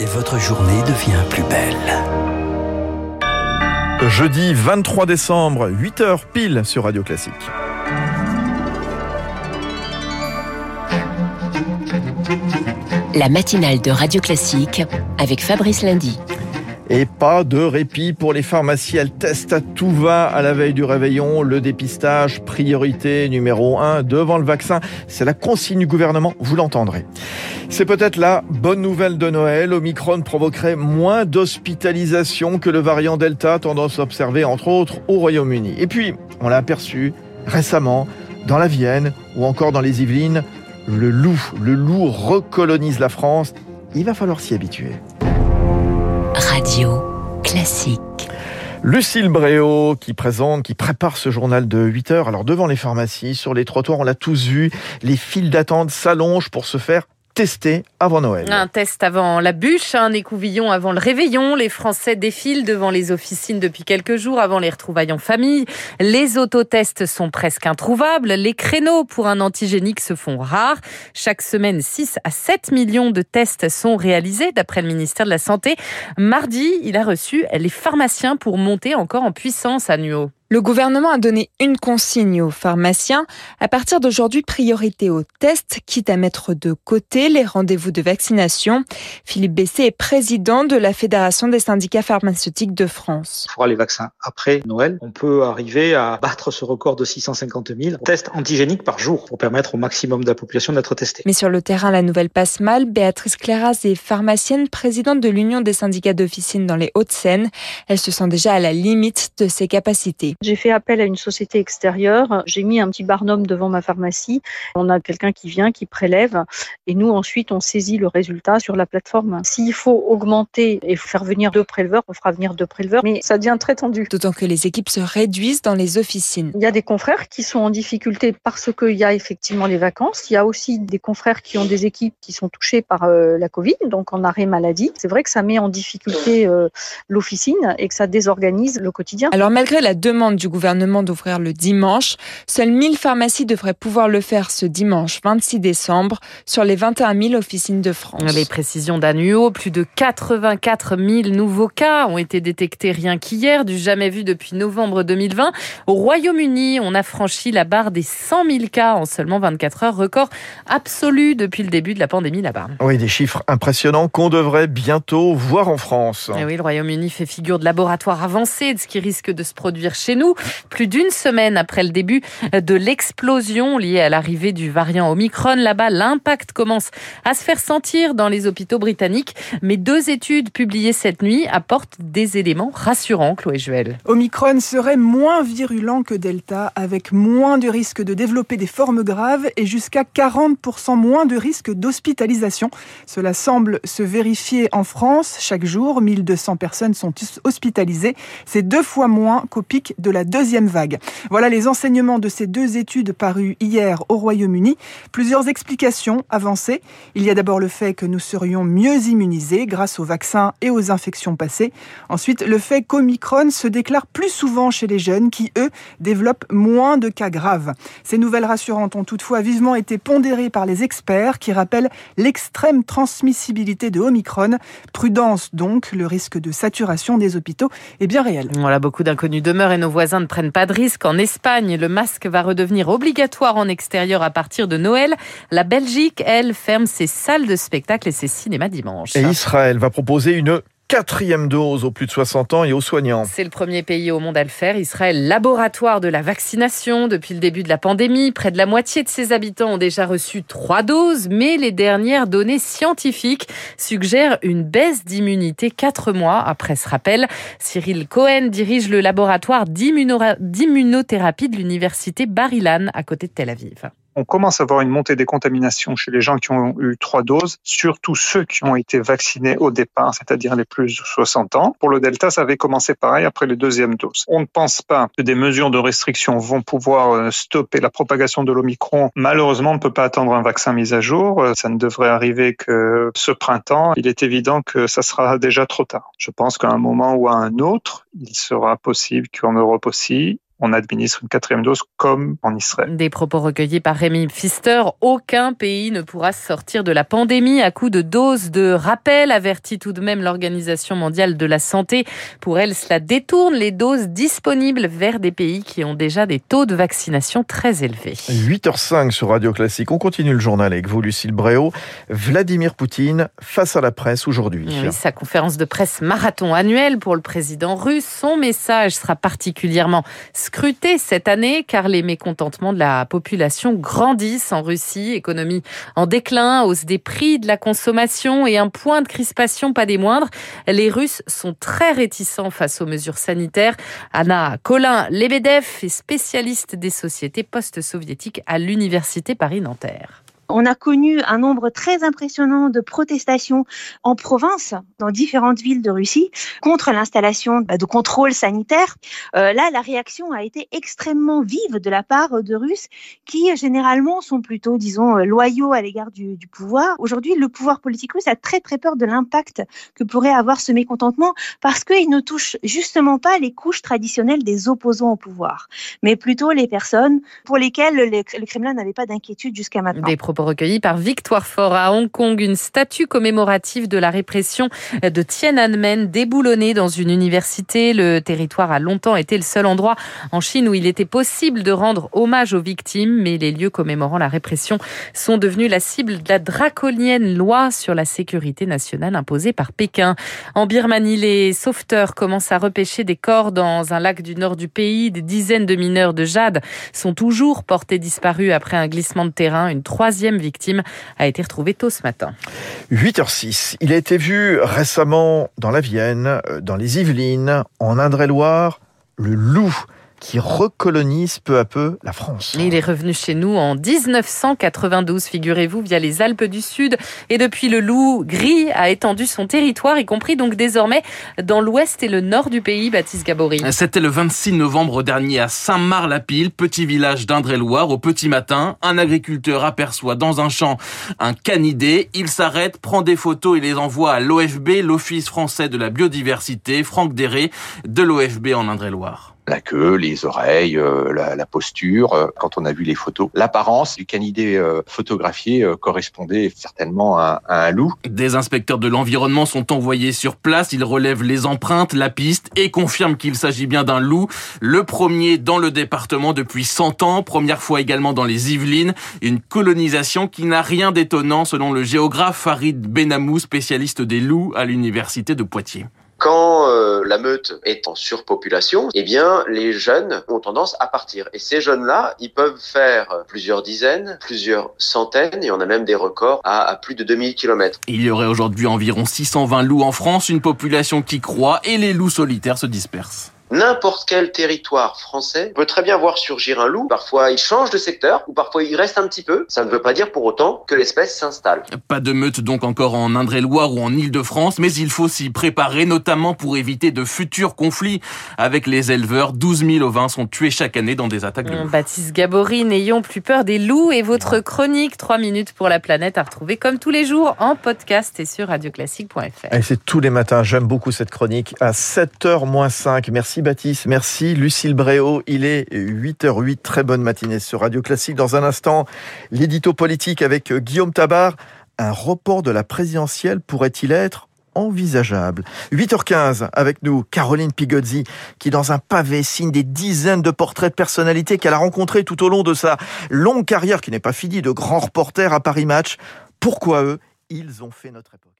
et votre journée devient plus belle. Jeudi 23 décembre, 8h pile sur Radio Classique. La matinale de Radio Classique avec Fabrice Lundy. Et pas de répit pour les pharmacies. Elles testent à tout va à la veille du réveillon. Le dépistage, priorité numéro un devant le vaccin. C'est la consigne du gouvernement, vous l'entendrez. C'est peut-être la bonne nouvelle de Noël. Omicron provoquerait moins d'hospitalisation que le variant Delta, tendance observée entre autres au Royaume-Uni. Et puis, on l'a aperçu récemment dans la Vienne ou encore dans les Yvelines, le loup. Le loup recolonise la France. Il va falloir s'y habituer. Classique. Lucille Bréau qui présente, qui prépare ce journal de 8 heures. Alors devant les pharmacies, sur les trottoirs, on l'a tous vu, les files d'attente s'allongent pour se faire Un test avant la bûche, un écouvillon avant le réveillon. Les Français défilent devant les officines depuis quelques jours avant les retrouvailles en famille. Les autotests sont presque introuvables. Les créneaux pour un antigénique se font rares. Chaque semaine, 6 à 7 millions de tests sont réalisés d'après le ministère de la Santé. Mardi, il a reçu les pharmaciens pour monter encore en puissance à Nuo. Le gouvernement a donné une consigne aux pharmaciens. À partir d'aujourd'hui, priorité aux tests, quitte à mettre de côté les rendez-vous de vaccination. Philippe Bessé est président de la Fédération des syndicats pharmaceutiques de France. Il faudra les vaccins après Noël. On peut arriver à battre ce record de 650 000 tests antigéniques par jour pour permettre au maximum de la population d'être testée. Mais sur le terrain, la nouvelle passe mal. Béatrice Cléras est pharmacienne, présidente de l'Union des syndicats d'officine dans les Hauts-de-Seine. Elle se sent déjà à la limite de ses capacités. J'ai fait appel à une société extérieure. J'ai mis un petit barnum devant ma pharmacie. On a quelqu'un qui vient, qui prélève, et nous ensuite on saisit le résultat sur la plateforme. S'il faut augmenter et faire venir deux préleveurs, on fera venir deux préleveurs, mais ça devient très tendu. D'autant que les équipes se réduisent dans les officines. Il y a des confrères qui sont en difficulté parce qu'il y a effectivement les vacances. Il y a aussi des confrères qui ont des équipes qui sont touchées par euh, la Covid, donc en arrêt maladie. C'est vrai que ça met en difficulté euh, l'officine et que ça désorganise le quotidien. Alors malgré la demande du gouvernement d'ouvrir le dimanche. Seules 1000 pharmacies devraient pouvoir le faire ce dimanche 26 décembre sur les 21 000 officines de France. Les précisions d'Annuo, plus de 84 000 nouveaux cas ont été détectés rien qu'hier, du jamais vu depuis novembre 2020. Au Royaume-Uni, on a franchi la barre des 100 000 cas en seulement 24 heures, record absolu depuis le début de la pandémie là-bas. Oui, des chiffres impressionnants qu'on devrait bientôt voir en France. Et oui, le Royaume-Uni fait figure de laboratoire avancé de ce qui risque de se produire chez nous. Plus d'une semaine après le début de l'explosion liée à l'arrivée du variant Omicron, là-bas, l'impact commence à se faire sentir dans les hôpitaux britanniques. Mais deux études publiées cette nuit apportent des éléments rassurants, Chloé Juel. Omicron serait moins virulent que Delta, avec moins de risque de développer des formes graves et jusqu'à 40% moins de risque d'hospitalisation. Cela semble se vérifier en France. Chaque jour, 1200 personnes sont hospitalisées. C'est deux fois moins qu'au pic de la deuxième vague. Voilà les enseignements de ces deux études parues hier au Royaume-Uni. Plusieurs explications avancées. Il y a d'abord le fait que nous serions mieux immunisés grâce aux vaccins et aux infections passées. Ensuite, le fait qu'Omicron se déclare plus souvent chez les jeunes qui, eux, développent moins de cas graves. Ces nouvelles rassurantes ont toutefois vivement été pondérées par les experts qui rappellent l'extrême transmissibilité de Omicron. Prudence donc, le risque de saturation des hôpitaux est bien réel. Voilà, beaucoup d'inconnus demeurent et nos voisins ne prennent pas de risque. En Espagne, le masque va redevenir obligatoire en extérieur à partir de Noël. La Belgique, elle, ferme ses salles de spectacle et ses cinémas dimanche. Et Israël va proposer une quatrième dose aux plus de 60 ans et aux soignants. C'est le premier pays au monde à le faire. Israël, laboratoire de la vaccination depuis le début de la pandémie. Près de la moitié de ses habitants ont déjà reçu trois doses, mais les dernières données scientifiques suggèrent une baisse d'immunité quatre mois après ce rappel. Cyril Cohen dirige le laboratoire d'immunothérapie de l'université Bar-Ilan à côté de Tel Aviv on commence à voir une montée des contaminations chez les gens qui ont eu trois doses, surtout ceux qui ont été vaccinés au départ, c'est-à-dire les plus de 60 ans. Pour le Delta, ça avait commencé pareil après les deuxièmes doses. On ne pense pas que des mesures de restriction vont pouvoir euh, stopper la propagation de l'Omicron. Malheureusement, on ne peut pas attendre un vaccin mis à jour. Euh, ça ne devrait arriver que ce printemps. Il est évident que ça sera déjà trop tard. Je pense qu'à un moment ou à un autre, il sera possible qu'en Europe aussi, on administre une quatrième dose comme en Israël. Des propos recueillis par Rémi Pfister. Aucun pays ne pourra sortir de la pandémie à coup de doses de rappel, avertit tout de même l'Organisation mondiale de la santé. Pour elle, cela détourne les doses disponibles vers des pays qui ont déjà des taux de vaccination très élevés. 8h05 sur Radio Classique. On continue le journal avec vous, Lucille Bréau. Vladimir Poutine face à la presse aujourd'hui. Oui, sa conférence de presse marathon annuelle pour le président russe. Son message sera particulièrement scruté cette année car les mécontentements de la population grandissent en Russie. Économie en déclin, hausse des prix de la consommation et un point de crispation pas des moindres. Les Russes sont très réticents face aux mesures sanitaires. Anna Colin-Lebedev est spécialiste des sociétés post-soviétiques à l'Université Paris-Nanterre. On a connu un nombre très impressionnant de protestations en province, dans différentes villes de Russie, contre l'installation bah, de contrôles sanitaires. Euh, là, la réaction a été extrêmement vive de la part de Russes qui, généralement, sont plutôt, disons, euh, loyaux à l'égard du, pouvoir. Aujourd'hui, le pouvoir politique russe a très, très peur de l'impact que pourrait avoir ce mécontentement parce qu'il ne touche justement pas les couches traditionnelles des opposants au pouvoir, mais plutôt les personnes pour lesquelles le, Kremlin n'avait pas d'inquiétude jusqu'à maintenant. Propos recueillis par Victoire Fort à Hong Kong, une statue commémorative de la répression de Tiananmen déboulonnée dans une université. Le territoire a longtemps été le seul endroit en Chine où il était possible de rendre hommage aux victimes, mais les lieux commémorant la répression sont devenus la cible de la draconienne loi sur la sécurité nationale imposée par Pékin. En Birmanie, les sauveteurs commencent à repêcher des corps dans un lac du nord du pays. Des dizaines de mineurs de jade sont toujours portés disparus après un glissement de terrain. Une troisième victime a été retrouvée tôt ce matin. 8h06. Il a été vu récemment dans la Vienne, euh, dans les Yvelines, en Indre-et-Loire, le loup qui recolonise peu à peu la France. Il est revenu chez nous en 1992, figurez-vous, via les Alpes du Sud. Et depuis, le loup gris a étendu son territoire, y compris donc désormais dans l'ouest et le nord du pays, Baptiste Gabory. C'était le 26 novembre dernier à Saint-Marc-la-Pile, petit village d'Indre-et-Loire. Au petit matin, un agriculteur aperçoit dans un champ un canidé. Il s'arrête, prend des photos et les envoie à l'OFB, l'Office français de la biodiversité, Franck Déré, de l'OFB en Indre-et-Loire la queue, les oreilles, euh, la, posture. Euh, quand on a vu les photos, l'apparence du canidé euh, photographié correspondait certainement à, à, un loup. Des inspecteurs de l'environnement sont envoyés sur place. Ils relèvent les empreintes, la piste et confirment qu'il s'agit bien d'un loup. Le premier dans le département depuis 100 ans. Première fois également dans les Yvelines. Une colonisation qui n'a rien d'étonnant selon le géographe Farid Benamou, spécialiste des loups à l'université de Poitiers. Quand euh, la meute est en surpopulation, eh bien, les jeunes ont tendance à partir. Et ces jeunes-là, ils peuvent faire plusieurs dizaines, plusieurs centaines, et on a même des records à, plus de 2000 km. Il y aurait aujourd'hui environ 620 loups en France, une population qui croît, et les loups solitaires se dispersent n'importe quel territoire français peut très bien voir surgir un loup. Parfois, il change de secteur ou parfois il reste un petit peu. Ça ne veut pas dire pour autant que l'espèce s'installe. Pas de meute donc encore en Indre-et-Loire ou en Île-de-France, mais il faut s'y préparer, notamment pour éviter de futurs conflits avec les éleveurs. 12 000 ovins sont tués chaque année dans des attaques de loups. Baptiste Gabory, n'ayons plus peur des loups et votre chronique 3 minutes pour la planète à retrouver comme tous les jours en podcast et sur radioclassique.fr. C'est tous les matins, j'aime beaucoup cette chronique à 7h moins 5. Merci Baptiste, merci Lucille Bréau. Il est 8h08, très bonne matinée sur Radio Classique. Dans un instant, l'édito politique avec Guillaume Tabar. Un report de la présidentielle pourrait-il être envisageable? 8h15 avec nous, Caroline Pigozzi, qui dans un pavé signe des dizaines de portraits de personnalités qu'elle a rencontrés tout au long de sa longue carrière, qui n'est pas finie, de grands reporters à Paris Match. Pourquoi eux? Ils ont fait notre époque.